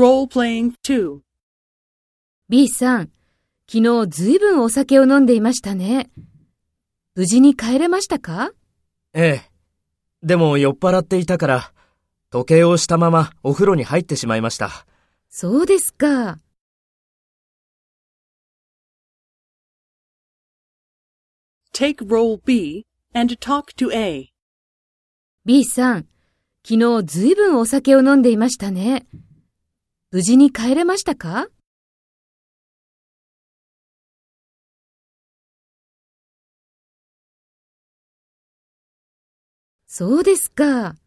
Role-playing 2. B さん、昨日ずいぶんお酒を飲んでいましたね。無事に帰れましたか？ええ。でも酔っ払っていたから、時計をしたままお風呂に入ってしまいました。そうですか。Take role B and talk to A. B さん、昨日ずいぶんお酒を飲んでいましたね。無事に帰れましたか？そうですか。